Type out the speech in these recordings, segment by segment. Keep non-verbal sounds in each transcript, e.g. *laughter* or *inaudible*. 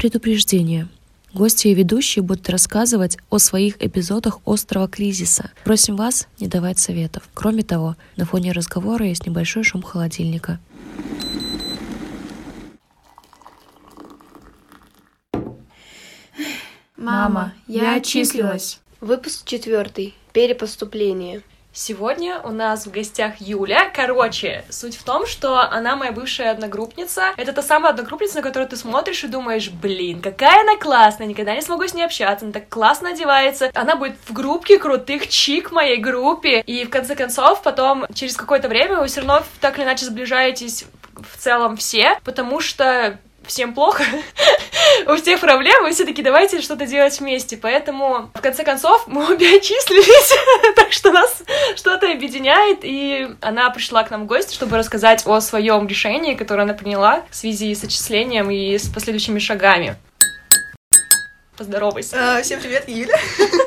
Предупреждение. Гости и ведущие будут рассказывать о своих эпизодах острого кризиса. Просим вас не давать советов. Кроме того, на фоне разговора есть небольшой шум холодильника. Мама, я отчислилась. Выпуск четвертый. Перепоступление. Сегодня у нас в гостях Юля. Короче, суть в том, что она моя бывшая одногруппница. Это та самая одногруппница, на которую ты смотришь и думаешь, блин, какая она классная, никогда не смогу с ней общаться, она так классно одевается. Она будет в группе крутых чик моей группе. И в конце концов, потом, через какое-то время, вы все равно так или иначе сближаетесь в целом все, потому что всем плохо, *laughs* у всех проблемы, все таки давайте что-то делать вместе. Поэтому, в конце концов, мы обе отчислились, *laughs* так что нас что-то объединяет, и она пришла к нам в гости, чтобы рассказать о своем решении, которое она приняла в связи с отчислением и с последующими шагами. Поздоровайся. А, всем привет, Юля.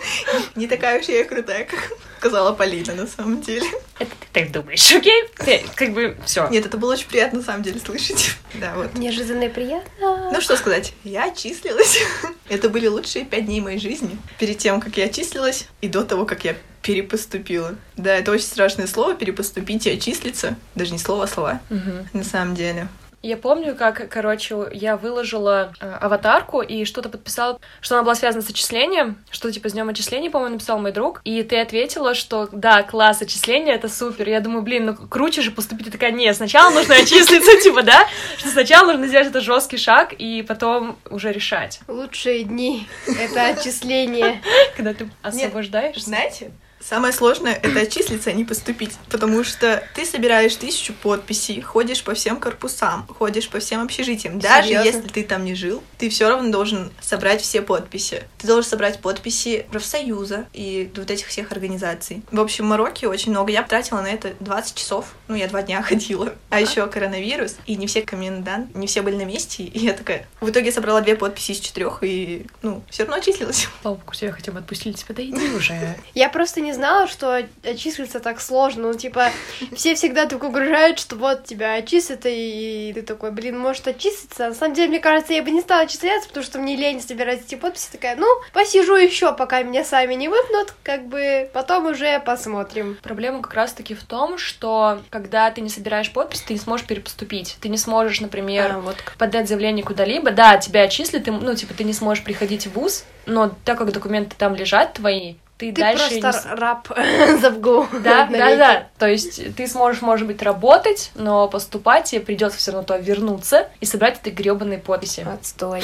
*laughs* Не такая уж я и крутая, как сказала Полина, на самом деле. Это ты так думаешь, окей? Ты, как бы, все. Нет, это было очень приятно, на самом деле, слышать. *laughs* Да, вот. Неожиданно и приятно. Ну, что сказать, я отчислилась. *laughs* Это были лучшие пять дней моей жизни. Перед тем, как я отчислилась, и до того, как я перепоступила. Да, это очень страшное слово, перепоступить и отчислиться. Даже не слово, а слова, Мгм. на самом деле. Я помню, как, короче, я выложила э, аватарку и что-то подписала, что она была связана с отчислением, что-то типа с днем отчисления, по-моему, написал мой друг, и ты ответила, что да, класс, отчисления, это супер. Я думаю, блин, ну круче же поступить. Ты такая, нет, сначала нужно отчислиться, *laughs* типа, да, что сначала нужно сделать этот жесткий шаг и потом уже решать, Лучшие дни — это отчисление. когда ты освобождаешься. Знаете, самое сложное — это отчислиться, а не поступить. Потому что ты собираешь тысячу подписей, ходишь по всем корпусам, ходишь по всем общежитиям. Даже Серьёзно? если ты там не жил, ты все равно должен собрать все подписи. Ты должен собрать подписи профсоюза и вот этих всех организаций. В общем, в Марокко очень много. Я потратила на это 20 часов. Ну, я два дня *laughs* ходила. А еще коронавирус, и не все комендант, не все были на месте. И я такая... В итоге я собрала две подписи из четырех, и, ну, все равно отчислилась. Папку тебя хотя бы отпустили, типа, да иди уже. Я просто не знала, что отчислиться так сложно. Ну, типа, все всегда так угрожают, что вот тебя отчислят, и ты такой, блин, может отчислиться. На самом деле, мне кажется, я бы не стала отчисляться, потому что мне лень собирать эти подписи. Такая, ну, посижу еще, пока меня сами не выпнут, как бы потом уже посмотрим. Проблема как раз-таки в том, что когда ты не собираешь подпись, ты не сможешь перепоступить. Ты не сможешь, например, А, вот подать заявление куда-либо, да, тебя отчислят, ты, ну, типа, ты не сможешь приходить в ВУЗ, но так как документы там лежат твои, ты, Ты дальше просто не... раб *laughs* Завгу. Да, да, да. То есть ты сможешь, может быть, работать, но поступать тебе придется все равно туда вернуться и собрать эти гребаные подписи. Отстой.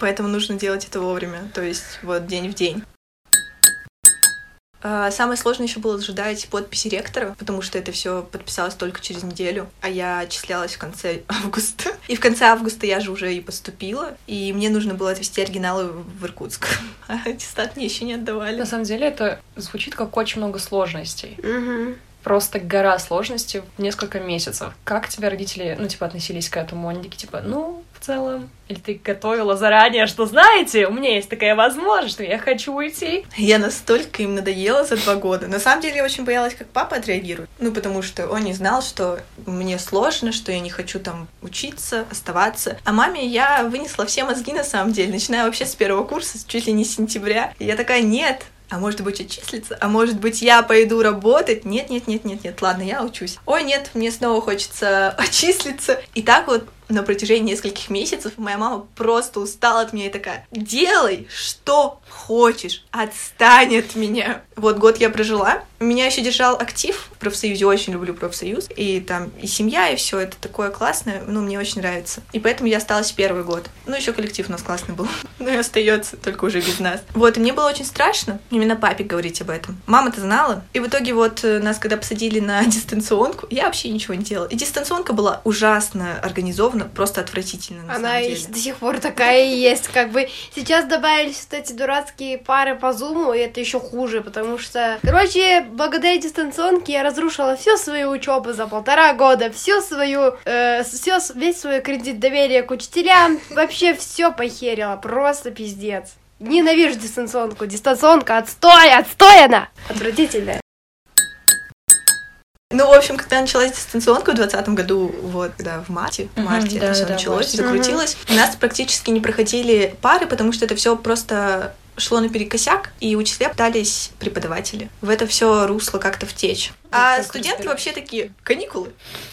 Поэтому нужно делать это вовремя, то есть вот день в день. А, Самое сложное еще было ожидать подписи ректора, потому что это все подписалось только через неделю, а я отчислялась в конце *laughs* августа. И в конце августа я же уже и поступила, и мне нужно было отвезти оригиналы в Иркутск. *laughs* А аттестат мне еще не отдавали. На самом деле это звучит как очень много сложностей. Мгм. Просто гора сложностей в несколько месяцев. Как тебя родители, ну, типа, относились к этому? Они такие, типа, ну, целом. Или ты готовила заранее, что, знаете, у меня есть такая возможность, что я хочу уйти. Я настолько им надоела за два года. На самом деле я очень боялась, как папа отреагирует. Ну, потому что он не знал, что мне сложно, что я не хочу там учиться, оставаться. А маме я вынесла все мозги на самом деле, начиная вообще с первого курса, чуть ли не с сентября. И я такая, нет, а может быть отчислиться? А может быть я пойду работать? Нет, нет, нет, нет, нет, ладно, я учусь. Ой, нет, мне снова хочется *laughs* отчислиться. И так вот на протяжении нескольких месяцев моя мама просто устала от меня и такая, делай, что хочешь, отстань от меня. Вот год я прожила. Меня еще держал актив в профсоюзе, очень люблю профсоюз. И там и семья, и все это такое классное, ну, мне очень нравится. И поэтому я осталась первый год. Ну, еще коллектив у нас классный был. *laughs* Ну, и остается, только уже без нас. Вот, и мне было очень страшно именно папе говорить об этом. Мама-то знала. И в итоге вот э, нас, когда посадили на *laughs* дистанционку, я вообще ничего не делала. И дистанционка была ужасно организована, просто отвратительно на Она самом деле. до сих пор такая и есть. Как бы сейчас добавились вот эти дурацкие пары по зуму, и это еще хуже, потому что, короче, благодаря дистанционке я разрушила всю свою учебу за полтора года, всю свою, э, все, весь свой кредит доверия к учителям, вообще все похерила, просто пиздец. Ненавижу дистанционку. Дистанционка, отстой, отстой она! Отвратительная. Ну, в общем, когда началась дистанционка в 2020 году, вот, когда в марте, в марте да, это все да, началось, закрутилось, у нас практически не проходили пары, потому что это все просто шло наперекосяк, и учителя пытались преподаватели. В это все русло как-то втечь. А студенты вообще такие, каникулы.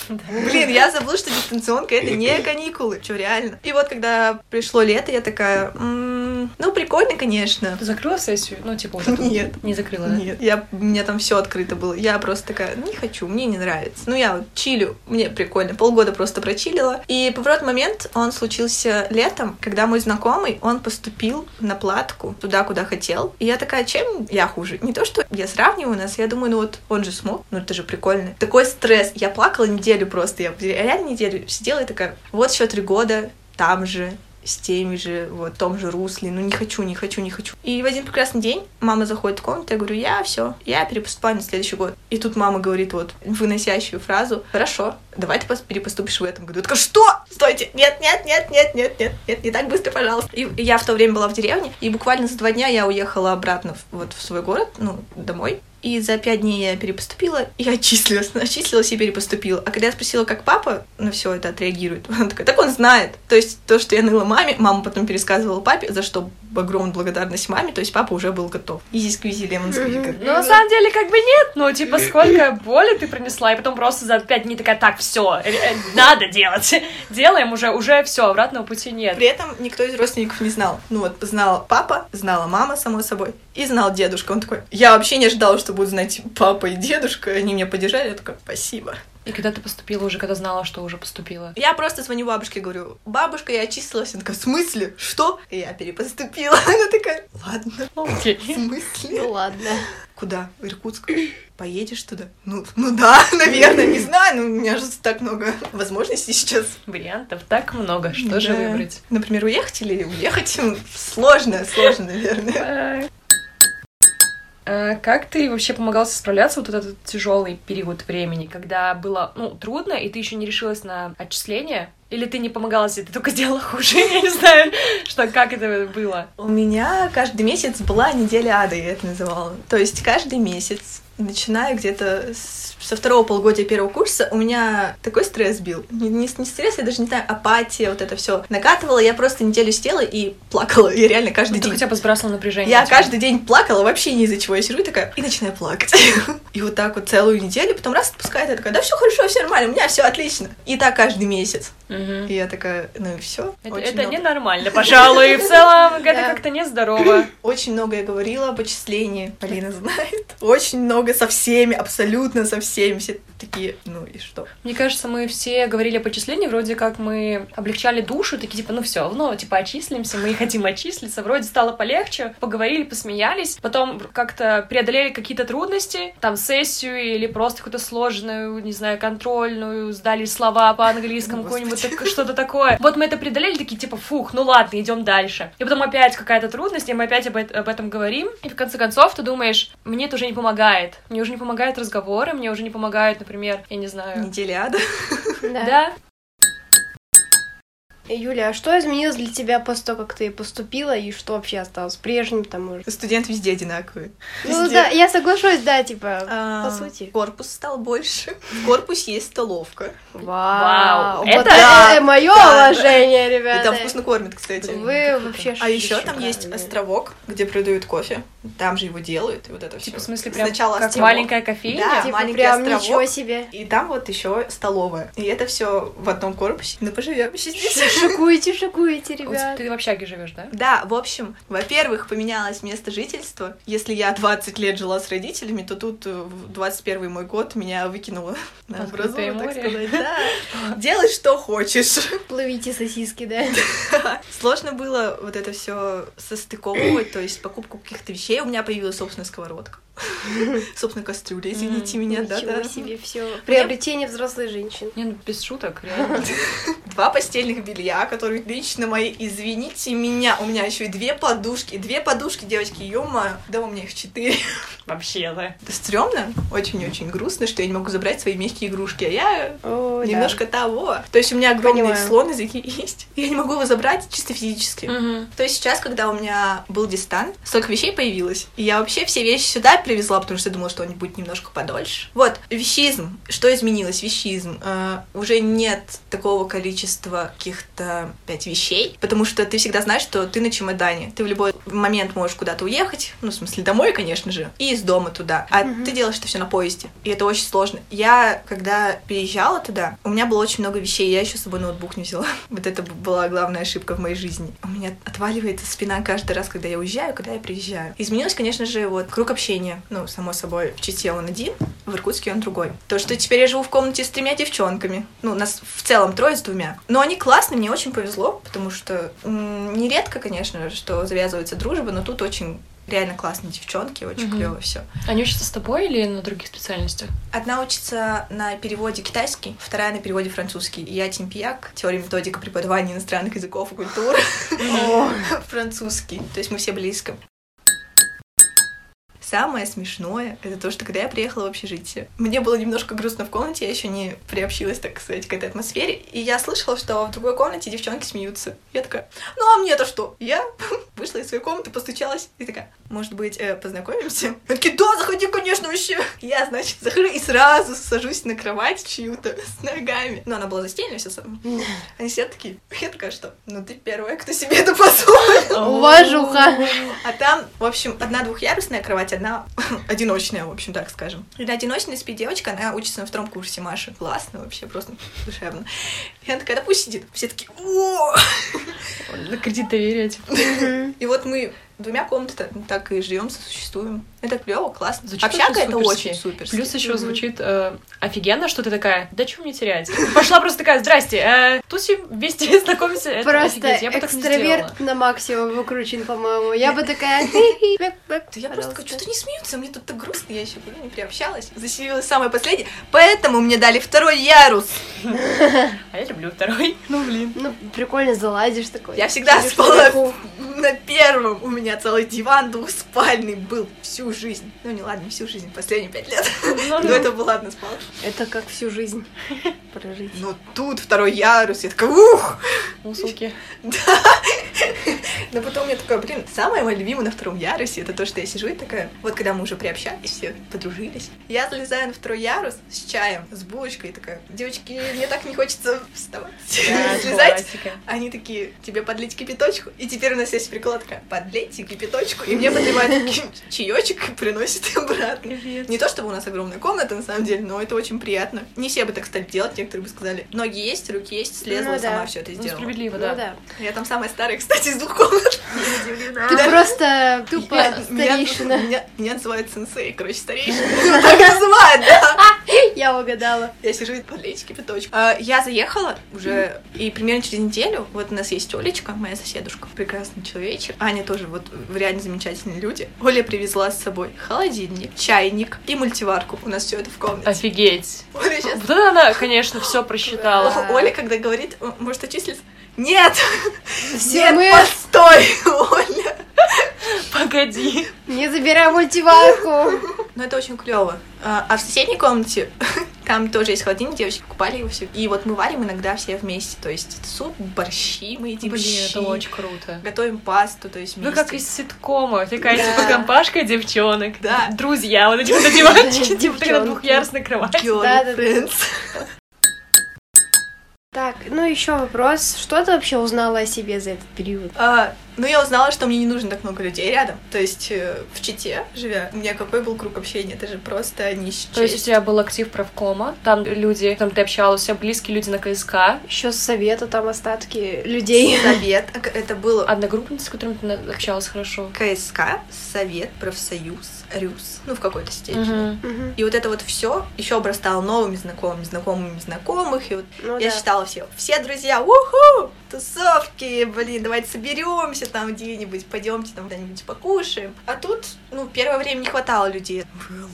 Блин, я забыла, что дистанционка это не *laughs* каникулы. Что, реально? И вот когда пришло лето, я такая, «М, ну, прикольно, конечно. Ты закрыла сессию? Ну, типа, вот эту? Нет. Не закрыла, да? Нет, я, у меня там все открыто было. Я просто такая, не хочу, мне не нравится. Ну, я вот чилю, мне прикольно. Полгода просто прочилила. И поворот момент, он случился летом, когда мой знакомый, он поступил на платку туда, куда хотел. И я такая, чем я хуже? Не то, что я сравниваю нас, я думаю, ну вот он же смог, ну это же прикольно. Такой стресс. Я плакала неделю просто, я реально неделю сидела и такая, вот еще три года, там же, с теми же, вот, том же русле, ну не хочу, не хочу, не хочу. И в один прекрасный день мама заходит в комнату, я говорю, я все, я перепоступаю на следующий год. И тут мама говорит вот выносящую фразу, хорошо, давай ты пос- перепоступишь в этом году. Я такая, что? Стойте, нет, нет, нет, нет, нет, нет, нет, не так быстро, пожалуйста. И я в то время была в деревне, и буквально за два дня я уехала обратно в- вот в свой город, ну, домой. И за пять дней я перепоступила, и отчислилась, *laughs* отчислилась и перепоступила. А когда я спросила, как папа на все это отреагирует, *laughs* он такой, так он знает. То есть то, что я ныла маме, мама потом пересказывала папе, за что огромную благодарность маме, то есть папа уже был готов. Изи сквизи лемон сквизик. Ну, на самом деле, как бы нет. Ну, типа, сколько боли ты принесла, и потом просто за пять дней такая, так, все, надо делать. *laughs* Делаем уже, уже все, обратного пути нет. При этом никто из родственников не знал. Ну вот, знал папа, знала мама, само собой, и знал дедушка. Он такой, я вообще не ожидала, что будут знать папа и дедушка. Они меня поддержали, я такая, спасибо. И когда ты поступила уже, когда знала, что уже поступила? Я просто звоню бабушке, говорю, бабушка, я отчислилась. Она такая, в смысле? Что? И я перепоступила. *laughs* Она такая, ладно, Окей. в смысле? Ну ладно. Куда? В Иркутск? Поедешь туда? Ну, ну да, *laughs* наверное, не знаю, но у меня же так много возможностей сейчас. Вариантов так много, что же Да. выбрать? Например, уехать или уехать? Сложно, сложно, наверное. А Как ты вообще помогал справляться вот этот тяжелый период времени, когда было ну трудно и ты еще не решилась на отчисление? Или ты не помогала себе, ты только сделала хуже? *laughs* Я не знаю, что как это было. У меня каждый месяц была неделя ада, я это называла. То есть каждый месяц, начиная где-то с- со второго полугодия первого курса, у меня такой стресс бил. Не, не- не стресс, я даже не знаю, апатия, вот это все накатывала. Я просто неделю сидела и плакала. Я реально каждый Ну, ты день. хотя бы сбрасывала напряжение. Я типа. каждый день плакала, вообще ни из-за чего. Я сижу и такая, и начинаю плакать. *laughs* И вот так вот целую неделю, потом раз отпускает, я такая, да все хорошо, все нормально, у меня все отлично. И так каждый месяц. И я такая, ну и все. Это, это ненормально, пожалуй. В целом, это Да. как-то нездорово. *clears throat* Очень много я говорила об отчислении. Полина знает. Очень много со всеми, абсолютно со всеми. Все такие, ну и что? Мне кажется, мы все говорили о почислении, вроде как мы облегчали душу, такие типа, ну все, ну типа отчислимся, мы хотим отчислиться, вроде стало полегче, поговорили, посмеялись, потом как-то преодолели какие-то трудности, там сессию или просто какую-то сложную, не знаю, контрольную, сдали слова по английскому, какое-нибудь так- что-то такое. Вот мы это преодолели, такие типа, фух, ну ладно, идем дальше. И потом опять какая-то трудность, и мы опять об, об этом говорим, и в конце концов ты думаешь, мне это уже не помогает, мне уже не помогают разговоры, мне уже не помогают, например, я не знаю, Неделя ада. Да. Да, Юля, а что изменилось для тебя после того, как ты поступила, и что вообще осталось прежним там уже? Студент везде одинаковый. Ну Везде. да, я соглашусь, да, типа, А, по сути. Корпус стал больше. В корпусе есть столовка. Вау. Вау. Вот Это- это мое да, уважение, И ребята. там вкусно кормят, кстати. Вы вообще А еще там есть островок, где продают кофе. Там же его делают, и вот это все. Типа, в смысле, прям Сначала как островок. маленькая кофейня? Да. Типа маленький прям островок. ничего себе. И там вот еще столовая. И это все в одном корпусе. Ну, поживем еще *laughs* здесь. Шикуете, шикуете, ребят. Ты в общаге живешь, да? Да, в общем, во-первых, поменялось место жительства. Если я 20 лет жила с родителями, то тут э, в 21 мой год меня выкинуло *laughs* на образование, так сказать. Да. *laughs* Делай, что хочешь. *laughs* Плывите сосиски, да. Сложно было вот это все состыковывать, то есть покупку каких-то вещей. У меня появилась собственная сковородка. *laughs* Собственно, кастрюля, извините меня, да, да. себе все. Приобретение взрослой женщины. Не, ну без шуток, реально. *laughs* Два постельных белья, которые лично мои, извините меня. У меня еще и две подушки. Две подушки, девочки, ё Да у меня их четыре. *laughs* Вообще, да. Это стрёмно, очень-очень грустно, что я не могу забрать свои мягкие игрушки, а я О, да. немножко того. То есть у меня огромный Понимаю. слон языки есть, я не могу его забрать чисто физически. То есть сейчас, когда у меня был дистан, столько вещей появилось, и я вообще все вещи сюда привезла, потому что думала, что он будет немножко подольше. Вот, вещизм. Что изменилось? Вещизм. Э, уже нет такого количества каких-то пять вещей, потому что ты всегда знаешь, что ты на чемодане. Ты в любой момент можешь куда-то уехать, ну, в смысле, домой, конечно же, и из дома туда. А Мгм. ты делаешь это все на поезде. И это очень сложно. Я, когда переезжала туда, у меня было очень много вещей. Я еще с собой ноутбук не взяла. *laughs* Вот это была главная ошибка в моей жизни. У меня отваливается спина каждый раз, когда я уезжаю, когда я приезжаю. Изменилось, конечно же, вот круг общения. Ну, само собой, в Чите он один, в Иркутске он другой. То, что теперь я живу в комнате с тремя девчонками. Ну, нас в целом трое с двумя. Но они классные, мне очень повезло, потому что нередко, конечно, что завязывается дружба, но тут очень реально классные девчонки, очень Мгм. клево все. Они учатся с тобой или на других специальностях? Одна учится на переводе китайский, вторая на переводе французский. Я Тимпияк, теория методика преподавания иностранных языков и культур, *laughs* французский. То есть мы все близко. Самое смешное это то, что когда я приехала в общежитие, мне было немножко грустно в комнате, я еще не приобщилась, так сказать, к этой атмосфере, и я слышала, что в другой комнате девчонки смеются. Я такая, ну а мне-то что? Я *laughs* вышла из своей комнаты, постучалась и такая, может быть, э, познакомимся? Они такие, да, заходи, конечно, вообще. Я, значит, захожу и сразу сажусь на кровать чью-то *laughs* с ногами. Но она была застелена, все сам. *laughs* Они все такие, я такая, что? Ну ты первая, кто себе это позволил. Уважуха. А там, в общем, одна двухъярусная кровать, одна *laughs* одиночная, в общем, так скажем. И на одиночной спит девочка, она учится на втором курсе Маша. Классно вообще, просто душевно. И она такая, да пусть сидит. Все такие, о На кредит доверия, типа. *laughs* И вот мы двумя комнатами так и живем, сосуществуем. Это клево, классно. Звучит Общага это очень супер. Плюс еще Мгм. звучит э, офигенно, что ты такая, да что мне терять? Пошла просто такая, здрасте, э, тусим, вместе *laughs* знакомимся, это Просто офигеть, я бы так не экстраверт на максимум выкручен, по-моему. Я бы такая... *laughs* Я просто такая, что-то не смеются, мне тут так грустно, я еще не приобщалась. Заселилась самое последнее, поэтому мне дали второй ярус. *laughs* А я люблю второй. Ну, блин. Ну, прикольно залазишь такой. Я всегда спала на первом. У меня целый диван двухспальный был всю жизнь. Ну не ладно, всю жизнь, последние пять лет. Ну, Но это было ладно спала. Это как всю жизнь *laughs* прожить. Но тут второй ярус, я такая, ух! Ну, суки. *laughs* Но потом я такая, блин, самое мое любимое на втором ярусе, это то, что я сижу и такая, вот когда мы уже приобщались, все подружились, я залезаю на второй ярус с чаем, с булочкой, и такая, девочки, мне так не хочется вставать, Да, *laughs* слезать. Они такие, тебе подлить кипяточку, и теперь у нас есть прикол такая, подлейте кипяточку, и мне подливают *laughs* чаечек и приносят *laughs* обратно. Не то чтобы у нас огромная комната, на самом деле, но это очень приятно. Не все бы так стали делать, некоторые бы сказали, ноги есть, руки есть, слезла, Ну да. сама все это Ну, сделала. справедливо, Ну да. Я там самая старая, кстати, из двух комнат. Ты просто тупо Меня, старейшина. меня, называют сенсей, короче, старейшина. *laughs* Так называют, да. *laughs* Я угадала. Я сижу и подлейте кипяточку. А, Я заехала уже, и примерно через неделю, вот у нас есть Олечка, моя соседушка, прекрасный человечек. Аня тоже, вот реально замечательные люди. Оля привезла с собой холодильник, чайник и мультиварку. У нас все это в комнате. Офигеть. Оля сейчас Вот она, конечно, все просчитала. Оля, когда говорит, «М, может отчислиться? Нет! Все, Нет, мы постой, Оля! Погоди. не забираем мультиварку. Ну, это очень клево. А, а в соседней комнате *laughs* там тоже есть холодильник, девочки купали его все. И вот мы варим иногда все вместе. То есть суп, борщи мы едим, Блин, щи, это очень круто. готовим пасту, то есть Вы вместе. как из ситкома, такая Да. типа компашка девчонок. Да. Друзья, вот эти вот диванчике, *laughs* типа на Девчонки. двухъярусной кровати. Girl Да-да-да. *laughs* Так, ну еще вопрос. Что ты вообще узнала о себе за этот период? А, ну, я узнала, что мне не нужно так много людей рядом. То есть э, в Чите, живя, у меня какой был круг общения? Это же просто не То есть у тебя был актив правкома, там люди, там ты общалась, близкие люди на КСК, Еще с совета там остатки людей. Совет. Это было одногруппницы, с которыми ты общалась хорошо. КСК, Совет, профсоюз, РЮС. Ну, в какой-то степени. Мгм. И вот это вот все еще обрастало новыми знакомыми, знакомыми знакомых. И вот Ну я да. считала все, все друзья, уху, тусовки, блин, давайте соберемся там где-нибудь, пойдемте там куда-нибудь покушаем. А тут, ну, первое время не хватало людей.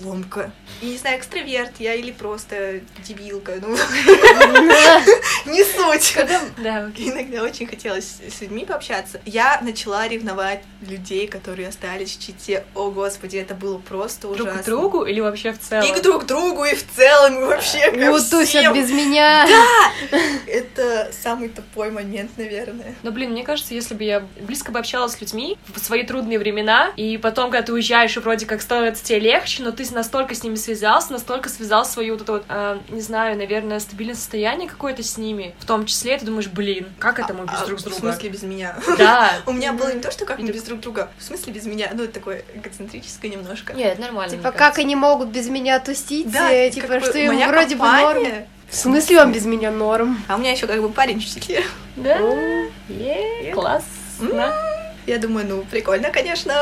Ломка. И не знаю, экстраверт я или просто дебилка, ну, *laughs* не суть. Да. Иногда очень хотелось с людьми пообщаться. Я начала ревновать людей, которые остались в Чите. О, господи, это было просто Друг ужасно. к другу или вообще в целом? И к друг другу, и в целом, и вообще ко Вот тусят без меня. *laughs* Это самый тупой момент, наверное. Но, блин, мне кажется, если бы я близко бы общалась с людьми в свои трудные времена, и потом, когда ты уезжаешь, и вроде как становится тебе легче, но ты настолько с ними связался, настолько связал свою вот это вот, э, не знаю, наверное, стабильное состояние какое-то с ними, в том числе, ты думаешь, блин, как это мы без А, друг с В друга? смысле без меня? Да. *laughs* У меня было не то, что как мы без друг друга, в смысле без меня, ну, это такое эгоцентрическое немножко. Нет, нормально. Типа, как они могут без меня тусить? Да, э, типа, что им вроде бы норм. В смысле вам без меня норм? А у меня еще как бы парень в числе. Да? Е, Классно. Я думаю, ну, прикольно, конечно,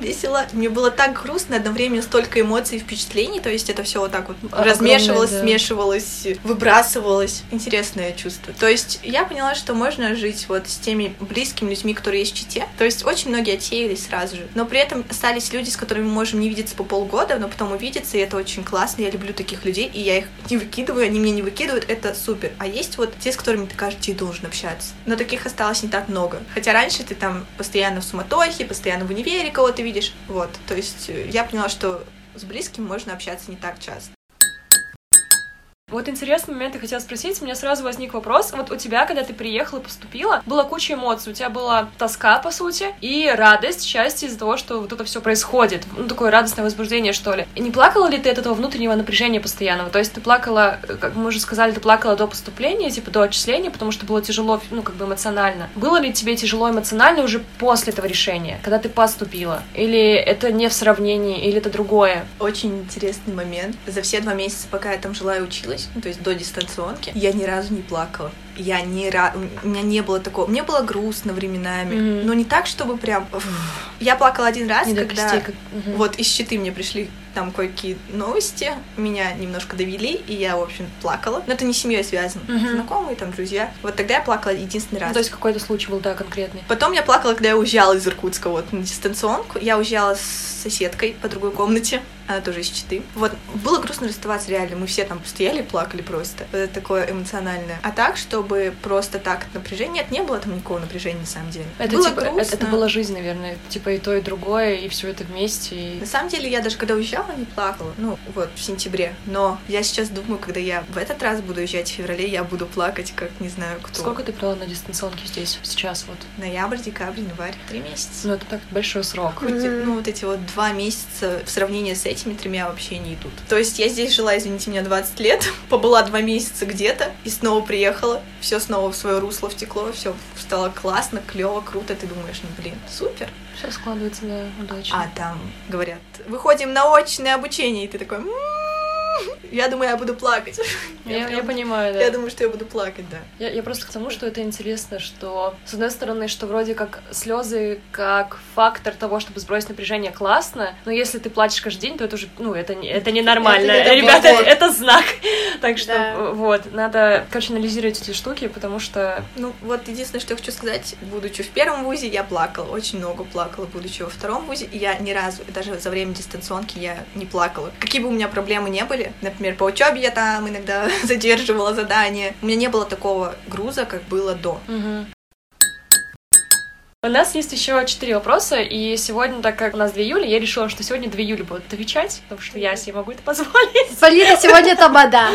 весело. Мне было так грустно, одновременно столько эмоций и впечатлений, то есть это все вот так вот Огромное, размешивалось, да. смешивалось, выбрасывалось. Интересное чувство. То есть я поняла, что можно жить вот с теми близкими людьми, которые есть в Чите. То есть очень многие отсеялись сразу же. Но при этом остались люди, с которыми мы можем не видеться по полгода, но потом увидеться, и это очень классно. Я люблю таких людей, и я их не выкидываю, они меня не выкидывают, это супер. А есть вот те, с которыми ты каждый день должен общаться. Но таких осталось не так много. Хотя раньше ты там постоянно в суматохе, постоянно в универе кого-то видишь. Вот, то есть э, я поняла, что с близким можно общаться не так часто. Вот интересный момент я хотела спросить, у меня сразу возник вопрос. Вот у тебя, когда ты приехала поступила, была куча эмоций. У тебя была тоска, по сути, и радость, счастье из-за того, что вот это все происходит. Ну, такое радостное возбуждение, что ли. И не плакала ли ты от этого внутреннего напряжения постоянного? То есть ты плакала, э, как мы уже сказали, ты плакала до поступления, типа до отчисления, потому что было тяжело, ну, как бы эмоционально. Было ли тебе тяжело эмоционально уже после этого решения, когда ты поступила? Или это не в сравнении, или это другое? Очень интересный момент. За все два месяца, пока я там жила и училась, ну, то есть до дистанционки, я ни разу не плакала. Я ни разу... У меня не было такого... Мне было грустно временами, Мгм. но не так, чтобы прям... Я плакала один раз, Не когда... костей, как- Мгм. Вот из щиты мне пришли там кое-какие новости, меня немножко довели, и я, в общем, плакала. Но это не с семьей связано. Мгм. Знакомые, там, друзья. Вот тогда я плакала единственный раз. Ну, то есть какой-то случай был, да, конкретный. Потом я плакала, когда я уезжала из Иркутска вот на дистанционку. Я уезжала с соседкой по другой комнате. Она тоже из Читы. Вот, было грустно расставаться реально. Мы все там стояли и плакали просто. Это такое эмоциональное. А так, чтобы просто так от напряжения... Нет, не было там никакого напряжения, на самом деле. Это, было типа, это, грустно. это была жизнь, наверное. Типа и то, и другое, и все это вместе. и- На самом деле, я даже когда уезжала, не плакала. Ну, вот, в сентябре. Но я сейчас думаю, когда я в этот раз буду уезжать в феврале, я буду плакать, как не знаю кто. Сколько ты провела на дистанционке здесь, сейчас вот? Ноябрь, декабрь, январь. Три месяца. Ну, это так большой срок. Хоть, ну, вот эти вот два месяца в сравнении с этими тремя вообще не идут. То есть я здесь жила, извините меня, 20 лет, *laughs* побыла два месяца где-то и снова приехала, все снова в свое русло втекло, все стало классно, клево, круто. Ты думаешь, ну блин, супер. Все складывается, да, удачно. А там говорят, выходим на очное обучение, и ты такой, «М-м-м». Я думаю, я буду плакать. я, я прям- понимаю, да. Я думаю, что я буду плакать, да. Я, я просто к тому, что это интересно, что с одной стороны, что вроде как слезы как фактор того, чтобы сбросить напряжение, классно, но если ты плачешь каждый день, то это уже, ну, это, это ненормально. Это не Ребята, это, это знак. *laughs* Так что, Да. вот, надо, короче, анализировать эти штуки, потому что Ну, вот единственное, что я хочу сказать, будучи в первом вузе, я плакала, очень много плакала, будучи во втором вузе, и я ни разу, даже за время дистанционки я не плакала. Какие бы у меня проблемы не были, например, по учебе я там иногда *laughs* задерживала задания, у меня не было такого груза, как было до. У нас есть еще четыре вопроса, и сегодня, так как у нас 2 июля, я решила, что сегодня 2 июля будут отвечать, потому что я себе могу это *laughs* позволить. Полина сегодня тамада. *laughs*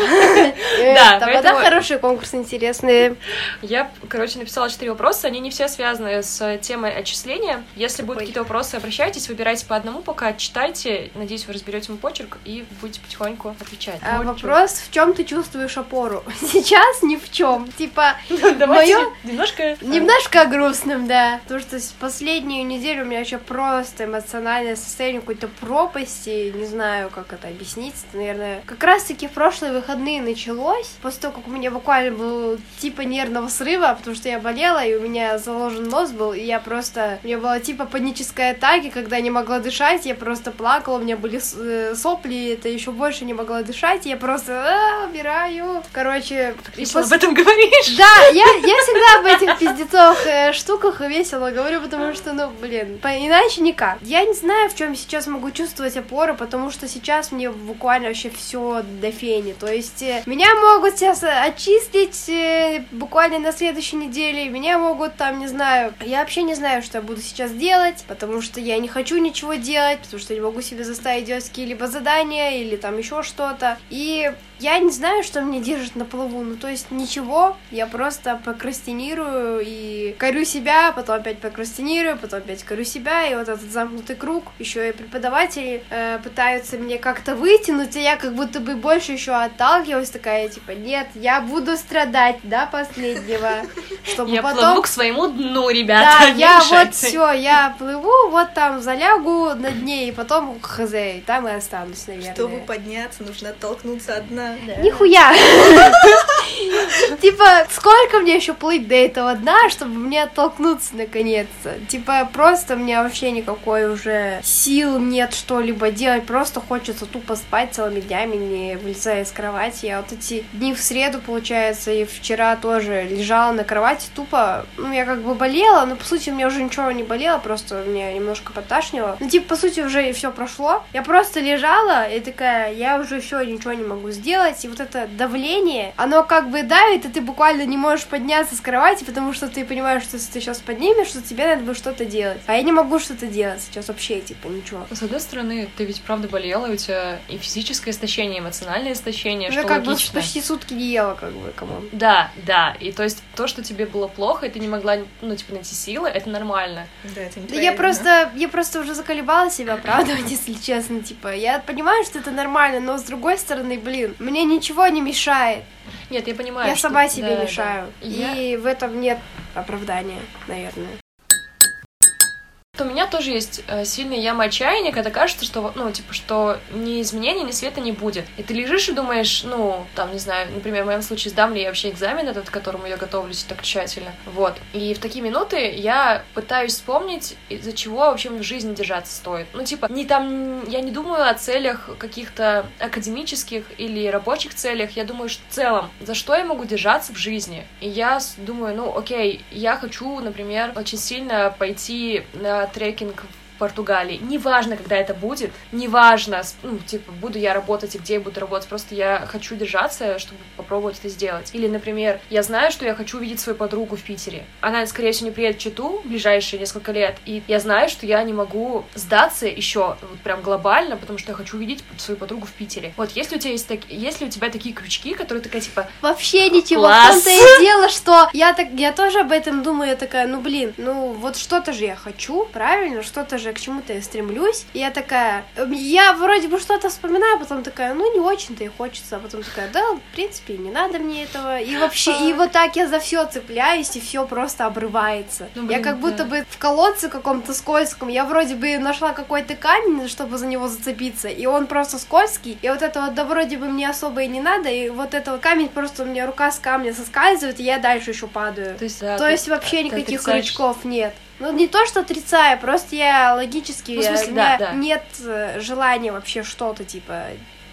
Э, Да, Тамада поэтому- хороший конкурс, интересный. Я, короче, написала четыре вопроса, они не все связаны с темой отчисления. Если будут какие-то вопросы, обращайтесь, выбирайте по одному, пока читайте. Надеюсь, вы разберете мой почерк и будете потихоньку отвечать. А вопрос, в чем ты чувствуешь опору? *laughs* Сейчас ни в чем. Типа. Давайте немножко... э, немножко грустным, да. Потому что последнюю неделю у меня вообще просто эмоциональное состояние какой-то пропасти. Не знаю, как это объяснить. Это, наверное, как раз-таки в прошлые выходные началось. После того, как у меня буквально был типа нервного срыва, потому что я болела, и у меня заложен нос был, и я просто... У меня была типа паническая атака, когда я не могла дышать, я просто плакала, у меня были э, сопли, это еще больше не могла дышать, я просто «А, умираю. Короче, и Весело пос- об этом говоришь. да, я, я всегда об этих пиздецовых э, штуках весело весело говорю, потому что, ну, блин, по- иначе никак. Я не знаю, в чем сейчас могу чувствовать опору, потому что сейчас мне буквально вообще все до фени. То есть э, меня могут сейчас отчислить э, буквально на следующей неделе, меня могут там, не знаю, я вообще не знаю, что я буду сейчас делать, потому что я не хочу ничего делать, потому что не могу себе заставить делать какие-либо задания или там еще что-то. И я не знаю, что меня держит на плаву, ну то есть ничего, я просто прокрастинирую и корю себя, потом опять прокрастинирую, потом опять корю себя, и вот этот замкнутый круг. Еще и преподаватели э, пытаются мне как-то вытянуть, а я как будто бы больше еще отталкиваюсь, такая типа, нет, я буду страдать до последнего, чтобы Я потом... плыву к своему дну, ребята, Да, не я вот все, я плыву, вот там залягу на дне, и потом хз, и там и останусь, наверное. Чтобы подняться, нужно оттолкнуться одна. Нихуя! *laughs* Типа, сколько мне еще плыть до этого дна, чтобы мне оттолкнуться наконец-то? Типа, просто меня вообще никакой уже сил нет что-либо делать, просто хочется тупо спать целыми днями, не вылезая из кровати. Я вот эти дни в среду, получается, и вчера тоже лежала на кровати тупо, ну, я как бы болела, но, по сути, у меня уже ничего не болело, просто меня немножко подташнило. Ну, типа, по сути, уже все прошло. Я просто лежала и такая, я уже все ничего не могу сделать, и вот это давление, оно как бы давит, и ты буквально не можешь подняться с кровати, потому что ты понимаешь, что если ты сейчас поднимешь, что тебе надо будет что-то делать. А я не могу что-то делать сейчас вообще, типа, ничего. С одной стороны, ты ведь правда болела, у тебя и физическое истощение, и эмоциональное истощение, Я что как бы логично. почти сутки не ела, как бы, come on. Да, да. И то есть то, что тебе было плохо, и ты не могла, ну, типа, найти силы, это нормально. Да, это не Да твоя я просто, я просто уже заколебала себя оправдывать, *laughs* если честно, типа, я понимаю, что это нормально, но с другой стороны, блин, мне ничего не мешает, Нет, я понимаю. я что- сама себе да, да. мешаю, Я- и в этом нет оправдания, наверное. У меня тоже есть э, сильная яма отчаяния, когда кажется, что, ну, типа, что ни изменений, ни света не будет. И ты лежишь и думаешь, ну, там, не знаю, например, в моем случае, сдам ли я вообще экзамен этот, к которому я готовлюсь так тщательно. Вот. И в такие минуты я пытаюсь вспомнить, из-за чего вообще в жизни держаться стоит. Ну, типа, не там, я не думаю о целях каких-то академических или рабочих целях, я думаю, что в целом, за что я могу держаться в жизни. И я думаю, ну, окей, я хочу, например, очень сильно пойти на трекинг Португалии. Неважно, когда это будет, неважно, ну, типа, буду я работать и где я буду работать, просто я хочу держаться, чтобы попробовать это сделать. Или, например, я знаю, что я хочу увидеть свою подругу в Питере. Она, скорее всего, не приедет в Читу в ближайшие несколько лет, и я знаю, что я не могу сдаться еще вот прям глобально, потому что я хочу увидеть свою подругу в Питере. Вот, если у тебя есть, так... если у тебя такие крючки, которые такая, типа, Вообще ничего, Класс. в том-то и дело, что я так, я тоже об этом думаю, я такая, ну блин, ну вот что-то же я хочу, правильно, что-то же к чему-то я стремлюсь, и я такая, эм, я вроде бы что-то вспоминаю, потом такая, ну не очень-то и хочется, а потом такая, да, в принципе, не надо мне этого, и вообще, и вот так я за все цепляюсь, и все просто обрывается. Ну, я блин, как будто да. бы в колодце каком-то скользком, я вроде бы нашла какой-то камень, чтобы за него зацепиться, и он просто скользкий, и вот это вот, да вроде бы мне особо и не надо, и вот этого камень просто у меня рука с камня соскальзывает, и я дальше еще падаю. то есть, да, То есть вообще никаких крючков нет. Ну, не то, что отрицаю, просто я логически, Ну, в смысле, у да, меня да. нет э, желания вообще что-то, типа,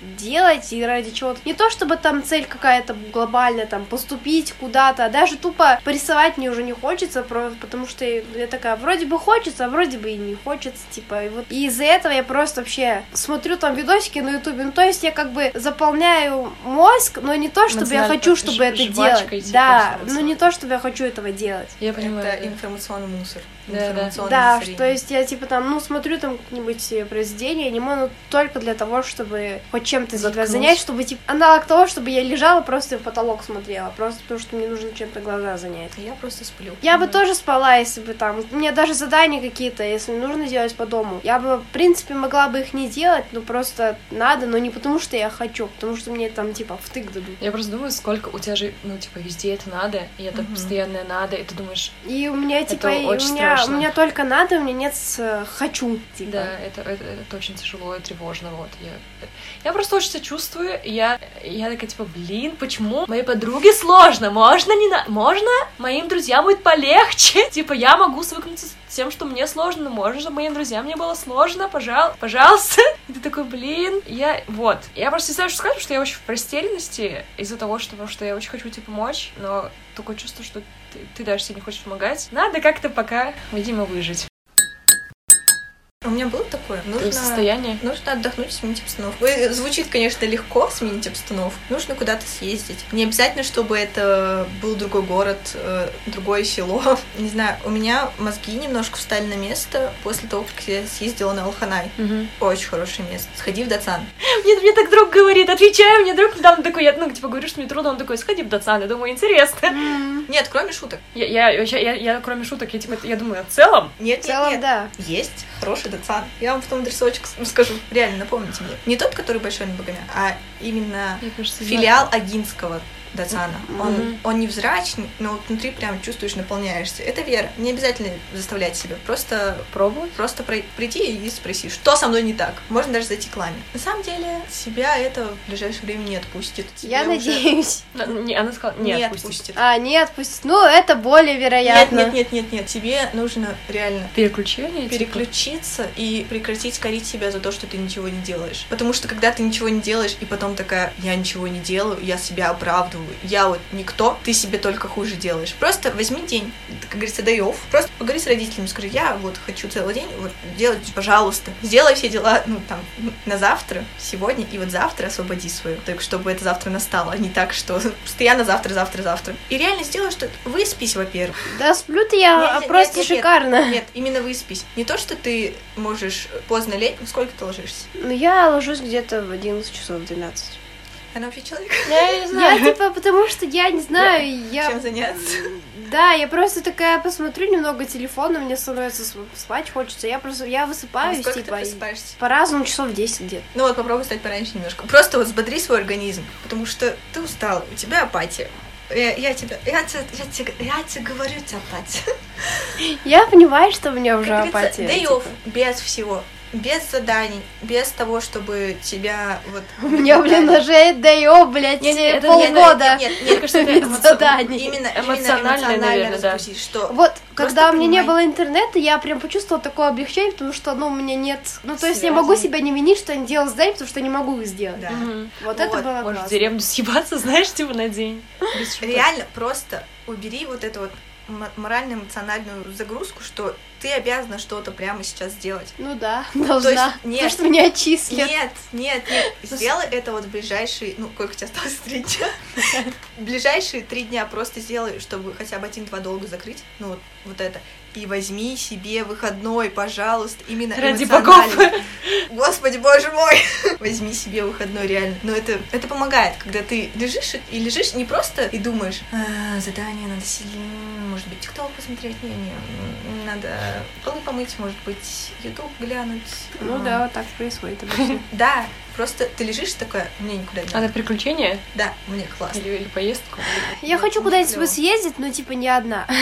делать и ради чего-то. Не то, чтобы там цель какая-то глобальная, там, поступить куда-то, а даже тупо порисовать мне уже не хочется, просто потому что я такая, вроде бы хочется, а вроде бы и не хочется, типа, и вот и из-за этого я просто вообще смотрю там видосики на ютубе, ну, то есть я как бы заполняю мозг, но не то, чтобы я хочу, чтобы это делать. типа, Да, ну не то, чтобы я хочу этого делать. Я понимаю. Это да. информационный мусор. Да, да. информационное Да, засорение. то есть я типа там, ну, смотрю там какие-нибудь э, произведения, аниме, ну, только для того, чтобы хоть чем-то себя занять, чтобы, типа, аналог того, чтобы я лежала просто в потолок смотрела, просто потому что мне нужно чем-то глаза занять. Я просто сплю. Я бы Ну, тоже спала, если бы там, у меня даже задания какие-то, если нужно делать по дому, я бы, в принципе, могла бы их не делать, но просто надо, но не потому что я хочу, потому что мне там, типа, втык дадут. Я просто думаю, сколько у тебя же, ну, типа, везде это надо, и это Мгм. постоянное надо, и ты думаешь, И у меня, типа, и у очень у меня только надо, у меня нет с э, хочу, типа. да, это, это, это очень тяжело и тревожно, вот. Я, я просто очень себя чувствую, и я, я такая, типа, блин, почему моей подруге сложно? Можно не на... Можно моим друзьям будет полегче? *laughs* Типа, я могу свыкнуться с тем, что мне сложно, но можно, чтобы моим друзьям не было сложно, пожал... пожалуйста. *laughs* И ты такой, блин, я... Вот. Я просто не знаю, что сказать, потому что я очень в растерянности из-за того, что, потому что я очень хочу тебе помочь, но такое чувство, что ты, даже себе не хочешь помогать. Надо как-то пока, видимо, выжить. У меня было такое. Нужно, Состояние. нужно отдохнуть, сменить обстановку. Звучит, конечно, легко сменить обстановку. Нужно куда-то съездить. Не обязательно, чтобы это был другой город, э, другое село. *laughs* Не знаю, у меня мозги немножко встали на место после того, как я съездила на Алханай. Мгм. Очень хорошее место. Сходи в Дацан. *laughs* Мне, мне так друг говорит, отвечаю, мне друг недавно такой, я, ну, типа, говорю, что мне трудно, он такой, сходи в Датсан, я думаю, интересно. М, *laughs* Нет, кроме шуток. Я, я, я, я, я, кроме шуток, я, типа, я думаю, в целом, Нет, В целом, нет, нет. да. Есть хороший Датсан. Я вам потом адресочек с- скажу. Реально, напомните мне. Не тот, который большой на Богоме, а именно кажется, филиал Агинского Датсана. Он, Мгм. он невзрачный, но вот внутри прям чувствуешь, наполняешься. Это вера. Не обязательно заставлять себя. Просто пробовать. Просто прийти и спроси, что со мной не так. Можно даже зайти к ламе. На самом деле, себя это в ближайшее время не отпустит. Я Тебя уже надеюсь. На- не, она сказала, Не нет, отпустит. А, не отпустить. Ну, это более Нет, вероятно. нет, нет, нет, нет. Тебе нужно реально Переключение, типа? переключиться и прекратить корить себя за то, что ты ничего не делаешь. Потому что когда ты ничего не делаешь, и потом такая, я ничего не делаю, я себя оправдываю, я вот никто, ты себе только хуже делаешь. Просто возьми день, как говорится, day off. Просто поговори с родителями, скажи, я вот хочу целый день вот делать, пожалуйста. Сделай все дела, ну, там, на завтра, сегодня, и вот завтра освободи свою. Так, чтобы это завтра настало, а не так, что *laughs* постоянно завтра, завтра, завтра. И реально сделай, что выспись, во-первых. Да, сплю-то я Нет, а, нет, просто нет, нет, шикарно. Нет, именно выспись. Не то, что ты можешь поздно лечь. Сколько ты ложишься? Ну, я ложусь где-то в 11 часов 12. Она вообще человек? *laughs* Я не Я, знаю. типа, потому что я не знаю, я... Чем заняться? Да, я просто такая посмотрю немного телефона, мне становится спать хочется. Я просто, я Во высыпаюсь, ты типа, просыпаешься? по-разному часов 10 где-то. Ну вот попробуй встать пораньше немножко. Просто вот взбодри свой организм, потому что ты устала, у тебя апатия. Я, я тебе, я тебе, я тебе, я тебе говорю, у тебя апатия. Я понимаю, что у меня уже апатия. day типа. off, без всего, без заданий, без того, чтобы тебя вот... *laughs* У меня, блин, уже дэйо, блядь, Не, не, это- полгода. Нет, нет, Мне нет, кажется, это без заданий. именно, именно Эмоционально, эмоционально наверное, да. что Вот, когда у меня не было интернета, я прям почувствовала такое облегчение, потому что, ну, у меня нет... Ну, то есть я могу себя не винить, что я не делала задание, потому что не могу их сделать. Да. Вот, Вот, это было Может, в деревню съебаться, *laughs* знаешь, типа на день. Реально просто убери вот эту вот морально-эмоциональную загрузку, что ты обязана что-то прямо сейчас сделать. Ну да, *laughs* должна. есть нет. Потому что меня отчислят. Нет, нет, нет. *laughs* Сделай это вот в ближайшие, ну, сколько у тебя осталось? *laughs* Три дня? Ближайшие три дня просто сделай, чтобы хотя бы один-два долга закрыть. Ну, вот, вот это. И возьми себе выходной, пожалуйста, именно Ради эмоционально. Господи, боже мой! *laughs* Возьми себе выходной, реально. Но это, это помогает, когда ты лежишь и лежишь не просто и думаешь, «А, задание надо сидеть, может быть, тикток посмотреть, не, не, надо полы помыть, может быть, ютуб глянуть. Ну А, да, вот так происходит обычно. *laughs* да, просто ты лежишь такая, мне никуда не А надо. это приключение? Да, мне классно. Или, или поездку? Я хочу очень куда-нибудь съездить, но типа не одна. *laughs*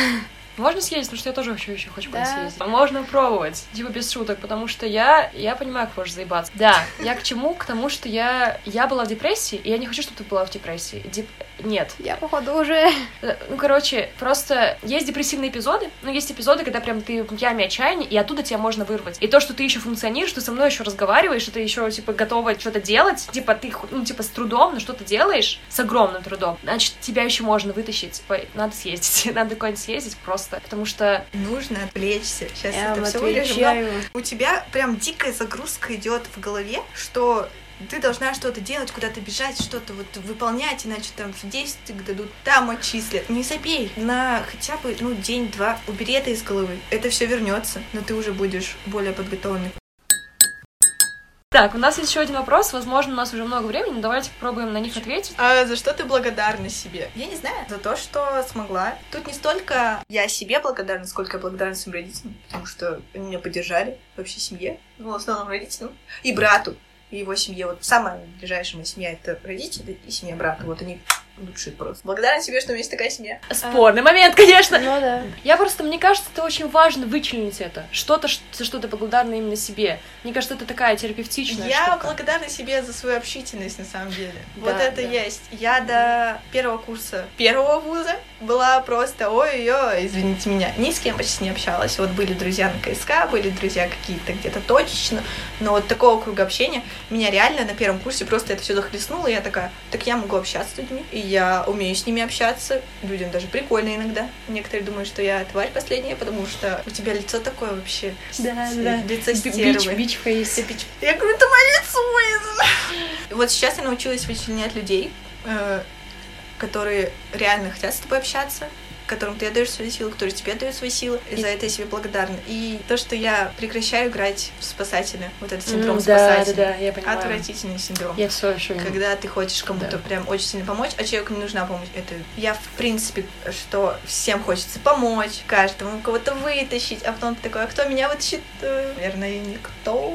Можно съездить, потому что я тоже вообще еще хочу Да. съездить. А Можно пробовать, типа без шуток, потому что я, я понимаю, как можно заебаться. Да, я к чему? К тому, что я, я была в депрессии, и я не хочу, чтобы ты была в депрессии. Деп- Нет. Я, походу, уже... Э, Ну, короче, просто есть депрессивные эпизоды, но есть эпизоды, когда прям ты в яме отчаяния, и оттуда тебя можно вырвать. И то, что ты еще функционируешь, ты со мной еще разговариваешь, что ты еще, типа, готова что-то делать, типа, ты, ну, типа, с трудом, но что-то делаешь, с огромным трудом, значит, тебя еще можно вытащить. Типа, надо съездить, *laughs* надо куда-нибудь съездить просто, потому что Нужно отвлечься. Сейчас Я это все вырежем. У тебя прям дикая загрузка идет в голове, что ты должна что-то делать, куда-то бежать, что-то вот выполнять, иначе там в 10 дадут, там отчислят. Не забей на хотя бы ну день-два, убери это из головы. Это все вернется, но ты уже будешь более подготовленный. Так, у нас есть еще один вопрос. Возможно, у нас уже много времени, но давайте попробуем на них ответить. А за что ты благодарна себе? Я не знаю. За то, что смогла. Тут не столько я себе благодарна, сколько я благодарна своим родителям, потому что они меня поддержали, вообще семье, ну, в основном родителям, и брату, и его семье. Вот самая ближайшая моя семья — это родители и семья брата. Вот они лучшие просто. Благодарна себе, что у меня есть такая семья. Спорный момент, конечно. Ну да. Я просто, мне кажется, это очень важно вычленить это. Что-то, за что ты благодарна именно себе. Мне кажется, это такая терапевтичная Я штука. благодарна себе за свою общительность, на самом деле. Да, вот это да. есть. Я до первого курса первого вуза была просто ой-ой, извините меня, ни с кем почти не общалась. Вот были друзья на КСК, были друзья какие-то где-то точечно, но вот такого круга общения меня реально на первом курсе просто это все захлестнуло, и я такая, так я могу общаться с людьми, и я умею с ними общаться, людям даже прикольно иногда. Некоторые думают, что я тварь последняя, потому что у тебя лицо такое вообще. Да, с- да. Лицо Бич, стервы. бич фейс. Я говорю, это мое лицо! Вот сейчас я научилась вычленять людей, э, которые реально хотят с тобой общаться, которым ты отдаешь свои силы, которые тебе дают свои силы, и за это я себе благодарна. И то, что я прекращаю играть в спасателя, вот этот синдром М, Да, да, спасателя. да, я понимаю. Отвратительный синдром. Я еще Когда ты хочешь кому-то Да. прям очень сильно помочь, а человеку не нужна помощь. Это я, в принципе, что всем хочется помочь, каждому кого-то вытащить, а потом ты такой, а кто меня вытащит? Наверное, никто.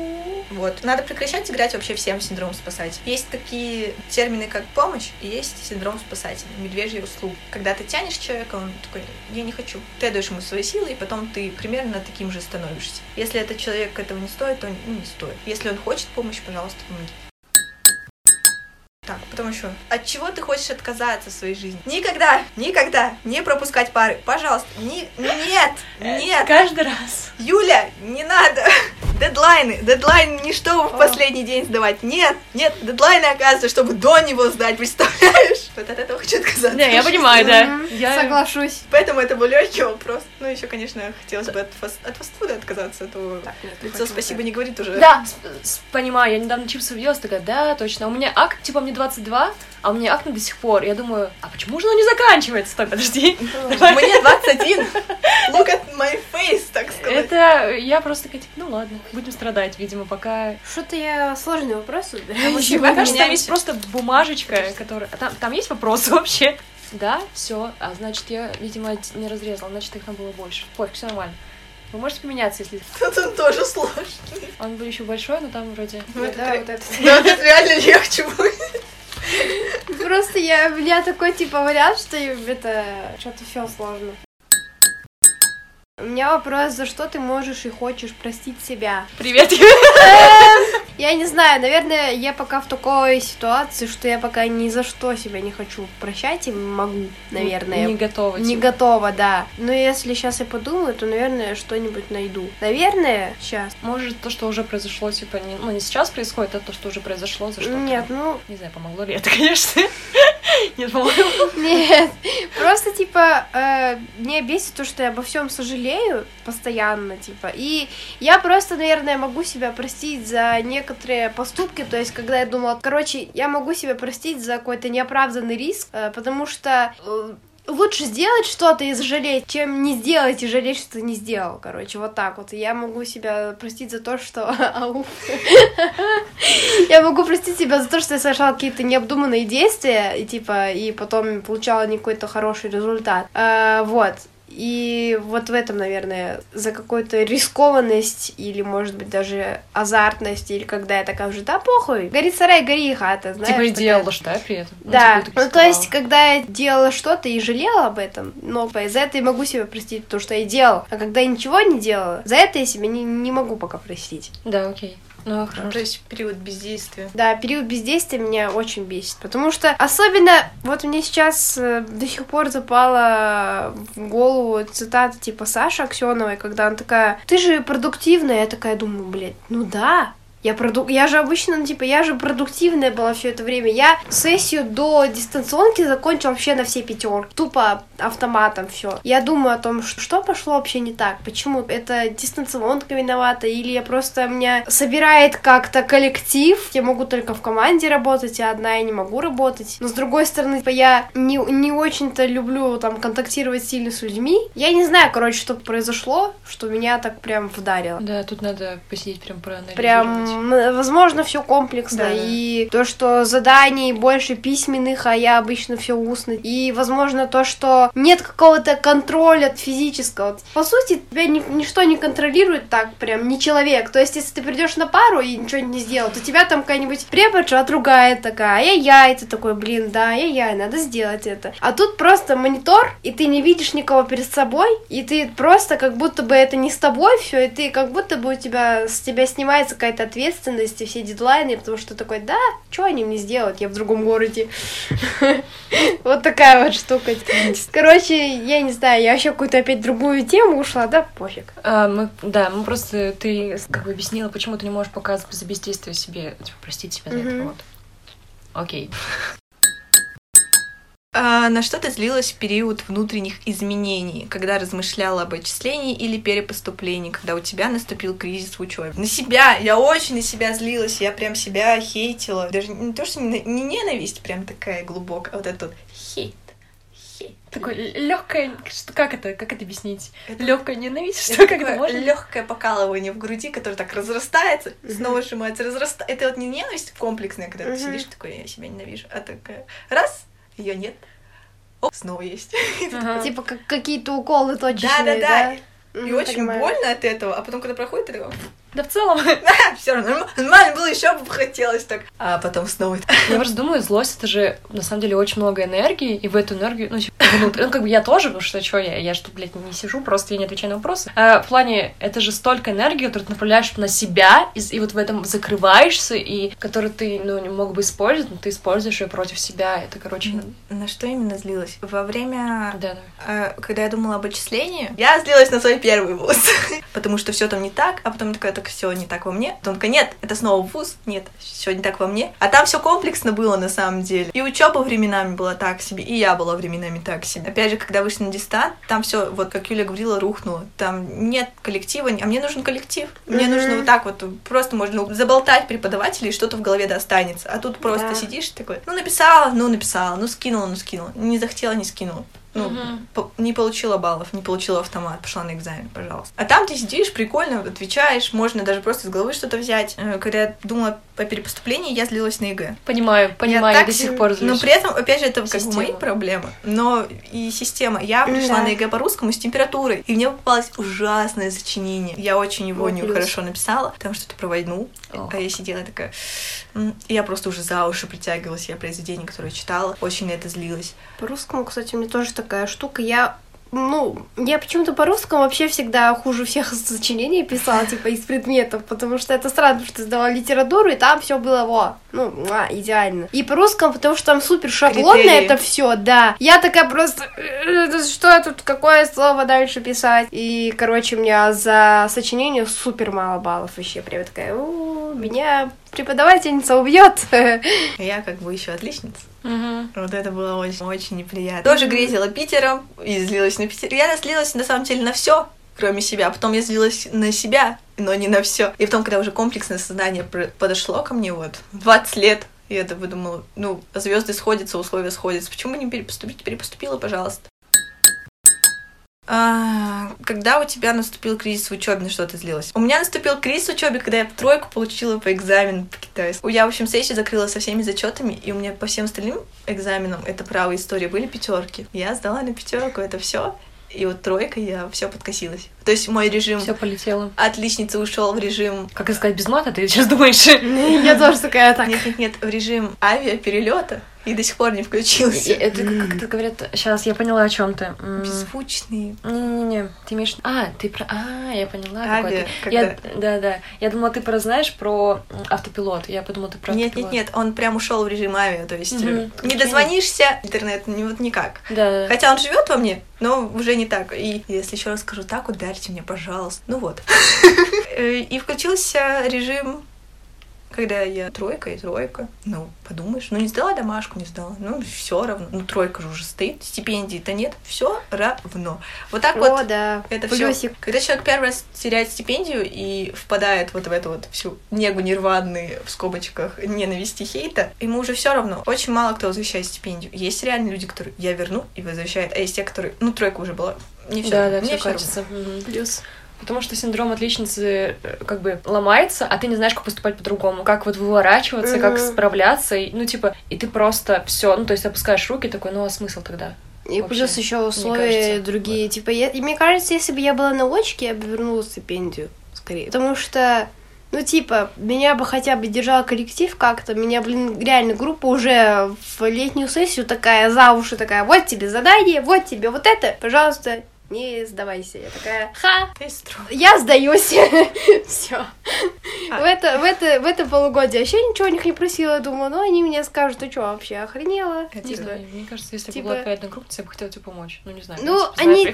Вот. Надо прекращать играть вообще всем синдром спасателя. Есть такие термины, как помощь, и есть синдром спасателя, медвежья услуга. Когда ты тянешь человека, он такой, я не хочу. Ты отдаешь ему свои силы, и потом ты примерно таким же становишься. Если этот человек этого не стоит, то ну, не стоит. Если он хочет помощи, пожалуйста, помоги. Так, потом еще. От чего ты хочешь отказаться в своей жизни? Никогда, никогда не пропускать пары. Пожалуйста, ни, нет, нет. Каждый раз. Юля, не надо. Дедлайны. Дедлайн не чтобы в последний день сдавать. Нет, нет, дедлайны, оказывается, чтобы до него сдать, представляешь? Вот от этого хочу отказаться. Да, я понимаю, да. Я- Соглашусь. Поэтому это был легкий вопрос. Ну, еще, конечно, хотелось бы от, фас- от фастфуда отказаться, а то лицо спасибо не говорит уже. Да, понимаю, я недавно чипсы ела, такая, да, точно. У меня акт, типа, мне 22, а у меня акне до сих пор. Я думаю, а почему же оно не заканчивается? Стой, подожди. *laughs* Мне 21. Look at my face, так сказать. Это я просто такая, типа, ну ладно, будем страдать, видимо, пока... Что-то я сложный вопрос выбираю. Мне Чего кажется, там есть просто бумажечка, которая... а Там, там есть вопросы вообще? Да, все. А значит, я, видимо, не разрезала, значит, их там было больше. Пофиг, все нормально. Вы можете поменяться, если... *laughs* Тут он тоже сложный. Он был еще большой, но там вроде... Ну, это Да, вот это. Да, вот это реально легче будет. Просто я, у меня такой типа вариант, что это что-то все сложно. У меня вопрос, за что ты можешь и хочешь простить себя? Привет! *laughs* Я не знаю, наверное, я пока в такой ситуации, что я пока ни за что себя не хочу прощать и могу, наверное. Не готова. Не типа. готова, да. Но если сейчас я подумаю, то, наверное, что-нибудь найду. Наверное, сейчас. Может, то, что уже произошло, типа, не, ну, не сейчас происходит, а то, что уже произошло, за что Нет, ну, Не знаю, помогло ли это, *laughs* конечно. *laughs* Нет, по-моему. Нет, просто типа э, мне бесит то, что я обо всем сожалею постоянно, типа. И я просто, наверное, могу себя простить за некоторые поступки, то есть, когда я думала, короче, я могу себя простить за какой-то неоправданный риск, э, потому что э, лучше сделать что-то и сожалеть, чем не сделать и жалеть, что ты не сделал, короче, вот так вот. Я могу себя простить за то, что... *laughs* Я могу простить себя за то, что я совершала какие-то необдуманные действия, и типа, и потом получала не какой-то хороший результат. А, вот. И вот в этом, наверное, за какую-то рискованность или, может быть, даже азартность, или когда я такая уже, да похуй, горит сарай, гори и хата, знаешь. Типа и такая. делала, что, да, при этом? Ну, Да, типа, и ну то есть, когда я делала что-то и жалела об этом, но за это я могу себя простить, потому что я делала. А когда я ничего не делала, за это я себя не, не могу пока простить. Да, окей. Ну, хорошо. То есть период бездействия. Да, период бездействия меня очень бесит, потому что особенно вот мне сейчас э, до сих пор запала в голову цитата типа Саши Аксеновой, когда она такая, ты же продуктивная, я такая думаю, блядь, ну да, я, проду... я же обычно, ну, типа, я же продуктивная была все это время. Я сессию до дистанционки закончила вообще на все пятерки. Тупо автоматом все. Я думаю о том, что, пошло вообще не так. Почему? Это дистанционка виновата? Или я просто меня собирает как-то коллектив. Я могу только в команде работать, а одна я не могу работать. Но с другой стороны, типа, я не, не очень-то люблю там контактировать сильно с людьми. Я не знаю, короче, что произошло, что меня так прям вдарило. Да, тут надо посидеть прям проанализировать. Прям, возможно, все комплексно. Да. И то, что заданий больше письменных, а я обычно все устно. И, возможно, то, что нет какого-то контроля физического. По сути, тебя ни- ничто не контролирует так, прям не человек. То есть, если ты придешь на пару и ничего не сделал, то тебя там какая-нибудь преподша отругает такая, ай-яй, ты такой, блин, да, ай-яй, надо сделать это. А тут просто монитор, и ты не видишь никого перед собой, и ты просто как будто бы это не с тобой все, и ты как будто бы у тебя с тебя снимается какая-то ответственность и все дедлайны, потому что такой, да, что они мне сделают, я в другом городе. *laughs* Вот такая вот штука. Короче, я не знаю, я вообще какую-то опять другую тему ушла, да, пофиг. А, да, мы просто, ты как бы объяснила, почему ты не можешь показывать за бездействие себе, типа, простить себя за это, вот. Окей. А на что ты злилась в период внутренних изменений, когда размышляла об отчислении или перепоступлении, когда у тебя наступил кризис в учебе? На себя! Я очень на себя злилась, я прям себя хейтила. Даже не то, что не, не ненависть прям такая глубокая, а вот этот вот хейт. Хейт. Такое легкое, что как это, как это объяснить? Это- Легкая ненависть, что как это можно? легкое покалывание в груди, которое так разрастается, снова сжимается, разрастается. Это вот не ненависть комплексная, когда ты Мгм. сидишь такой, я себя ненавижу, а такая раз, ее нет, оп, снова есть. *laughs* Ага. Типа как какие-то уколы точечные, Да-да-да. да? И Мгм, очень понимаю. больно от этого, а потом, когда проходит, ты такой, Да в целом, *laughs* все равно нормально было, еще бы хотелось так. А потом снова я просто думаю, злость это же на самом деле очень много энергии, и в эту энергию, ну, типа, внутрь, ну, как бы я тоже, потому что что я, я что, блядь, не сижу, просто я не отвечаю на вопросы. А, в плане, это же столько энергии, которую ты направляешь на себя, и, и вот в этом закрываешься, и которую ты, ну, не мог бы использовать, но ты используешь ее против себя. Это, короче, На что именно злилась? Во время да, да. э, когда я думала об отчислении, я злилась на свой первый вуз, *laughs* потому что все там не так, а потом такая, так все не так во мне. Такая, нет, это снова вуз, нет, все не так во мне. А там все комплексно было на самом деле. И учеба временами была так себе, и я была временами так себе. Опять же, когда вышли на дистант, там все, вот как Юля говорила, рухнуло. Там нет коллектива, а мне нужен коллектив. Мне Мгм. нужно вот так вот, просто можно заболтать преподавателей, и что-то в голове да останется. А тут просто Да. сидишь такой, ну написала, ну написала, ну скинула, ну скинула. Не захотела, не скинула. Ну, Мгм. по- не получила баллов, не получила автомат, пошла на экзамен, пожалуйста. А там ты сидишь, прикольно, отвечаешь, можно даже просто из головы что-то взять. Э, Когда я думала о перепоступлении, я злилась на ЕГЭ. Понимаю, понимаю, я так до си- сих пор Но злюсь. при этом, опять же, это как бы Система. мои проблемы. Но и система. Я пришла Да. на ЕГЭ по-русскому с температурой, и мне попалось ужасное сочинение. Я очень его О, не плюс. хорошо написала, потому что это про войну. Ох. А я сидела такая... Я просто уже за уши притягивалась, я произведение, которое читала, очень на это злилась. По русскому, кстати, у меня тоже такая штука. Я ну, я почему-то по русскому вообще всегда хуже всех *laughs* сочинений писала, типа, из предметов, потому что это странно, что сдавала литературу, и там все было, во, ну, муа, идеально. И по русскому, потому что там супер шаблонно это все, да. Я такая просто, «Э, что тут, какое слово дальше писать? И, короче, у меня за сочинение супер мало баллов вообще, прям такая, «У, меня преподавательница убьет. *laughs* Я как бы еще отличница. Мгм. Вот это было очень, очень неприятно. Тоже грезила Питером и злилась на Питер. Я злилась на самом деле на все, кроме себя. А потом я злилась на себя, но не на все. И потом, когда уже комплексное сознание пр- подошло ко мне, вот, в 20 лет, я это выдумала, ну, звезды сходятся, условия сходятся. Почему не перепоступить? Перепоступила, пожалуйста. А, когда у тебя наступил кризис в учебе, на что ты злилась? У меня наступил кризис в учебе, когда я тройку получила по экзамену по китайскому. Я, в общем, сессию закрыла со всеми зачетами, и у меня по всем остальным экзаменам, это право история, были пятерки. Я сдала на пятерку, это все. И вот тройка, я все подкосилась. То есть мой режим Все полетело. отличницы ушел в режим Как сказать без мата, ты сейчас думаешь? *laughs* *laughs* Я тоже такая, так, нет, нет, нет, в режим авиаперелета и до сих пор не включился. Это как это говорят. Сейчас я поняла, о чем ты. Беззвучный. Не-не-не, ты имеешь... А, ты про... А, я поняла. какой Авиа, ты. Я... когда- Да-да. Я думала, ты про знаешь про автопилот. Я подумала, ты про Нет, автопилот. нет, нет, он прям ушел в режим авиа, то есть э, не дозвонишься, интернет, не вот никак. Да, да. Хотя он живет во мне, но уже не так. И если еще раз скажу так, ударьте меня, пожалуйста. Ну вот. *laughs* Э, И включился режим, когда я тройка и тройка. Ну, подумаешь, ну не сдала домашку, не сдала. Ну, все равно. Ну, тройка же уже стоит, стипендии-то нет, все равно. Вот так о, вот да, это все. Когда человек первый раз теряет стипендию и впадает вот в эту вот всю негу нирваны в скобочках ненависти хейта, ему уже все равно. Очень мало кто возвращает стипендию. Есть реально люди, которые я верну и возвращают, а есть те, которые, ну, тройка уже была. Не все. Да, да, мне все катится. Плюс. Потому что синдром отличницы э, как бы ломается, а ты не знаешь, как поступать по-другому, как вот выворачиваться, как Мгм. справляться, и, ну типа, и ты просто все, ну то есть опускаешь руки такой, ну а смысл тогда? И Вообще, плюс еще условия кажется, другие. Типа, я, и мне кажется, если бы я была на очке, я бы вернула стипендию скорее. Потому что, ну, типа, меня бы хотя бы держал коллектив как-то. Меня, блин, реально группа уже в летнюю сессию такая за уши такая, вот тебе задание, вот тебе вот это, пожалуйста, не сдавайся. Я такая, ха, я сдаюсь. *laughs* Все. В это, в это, в это полугодие вообще ничего у них не просила. Думаю, ну они мне скажут, ты что вообще охренела? Не Типа, знаю, мне кажется, если бы типа- была твоя одногруппница, я бы хотела тебе помочь. Ну, не знаю. Ну, типа, они,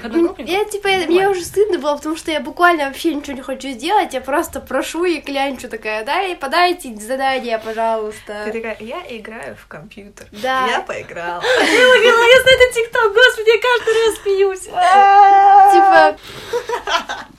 я типа, мне уже стыдно было, потому что я буквально вообще ничего не хочу сделать, я просто прошу и клянчу такая, дай, подайте задание, пожалуйста. Ты такая, я играю в компьютер. Да. Я поиграла. *laughs* Я этот тикток, господи, я каждый раз смеюсь. Типа, *laughs*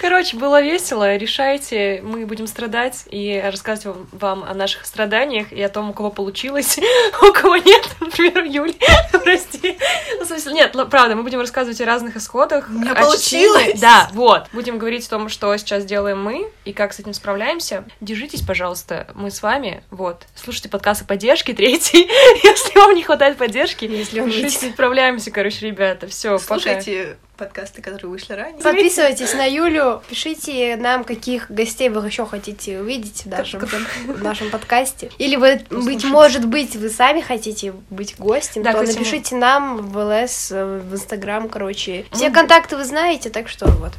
Короче, было весело, решайте, мы будем страдать и рассказывать вам- о наших страданиях и о том, у кого получилось, *laughs* у кого нет, например, Юли, *laughs* прости. Ну, в смысле, нет, правда, мы будем рассказывать о разных исходах. У меня получилось! Да, вот. Будем говорить о том, что сейчас делаем мы и как с этим справляемся. Держитесь, пожалуйста, мы с вами, вот. Слушайте подкасты поддержки, третий, *laughs* если вам не хватает поддержки. Если пишите, справляемся, короче, ребята, все, Слушайте подкасты, которые вышли ранее. подписывайтесь на Юлю, пишите нам, каких гостей вы еще хотите увидеть в нашем, в нашем подкасте. Или вы, быть может быть, вы сами хотите быть гостем, Да, то напишите нам в ЛС, э, в Инстаграм, короче. Все контакты вы знаете, так что вот.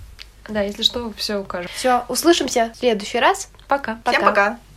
Да, если что, все укажем. Все, услышимся в следующий раз. Пока. Всем пока.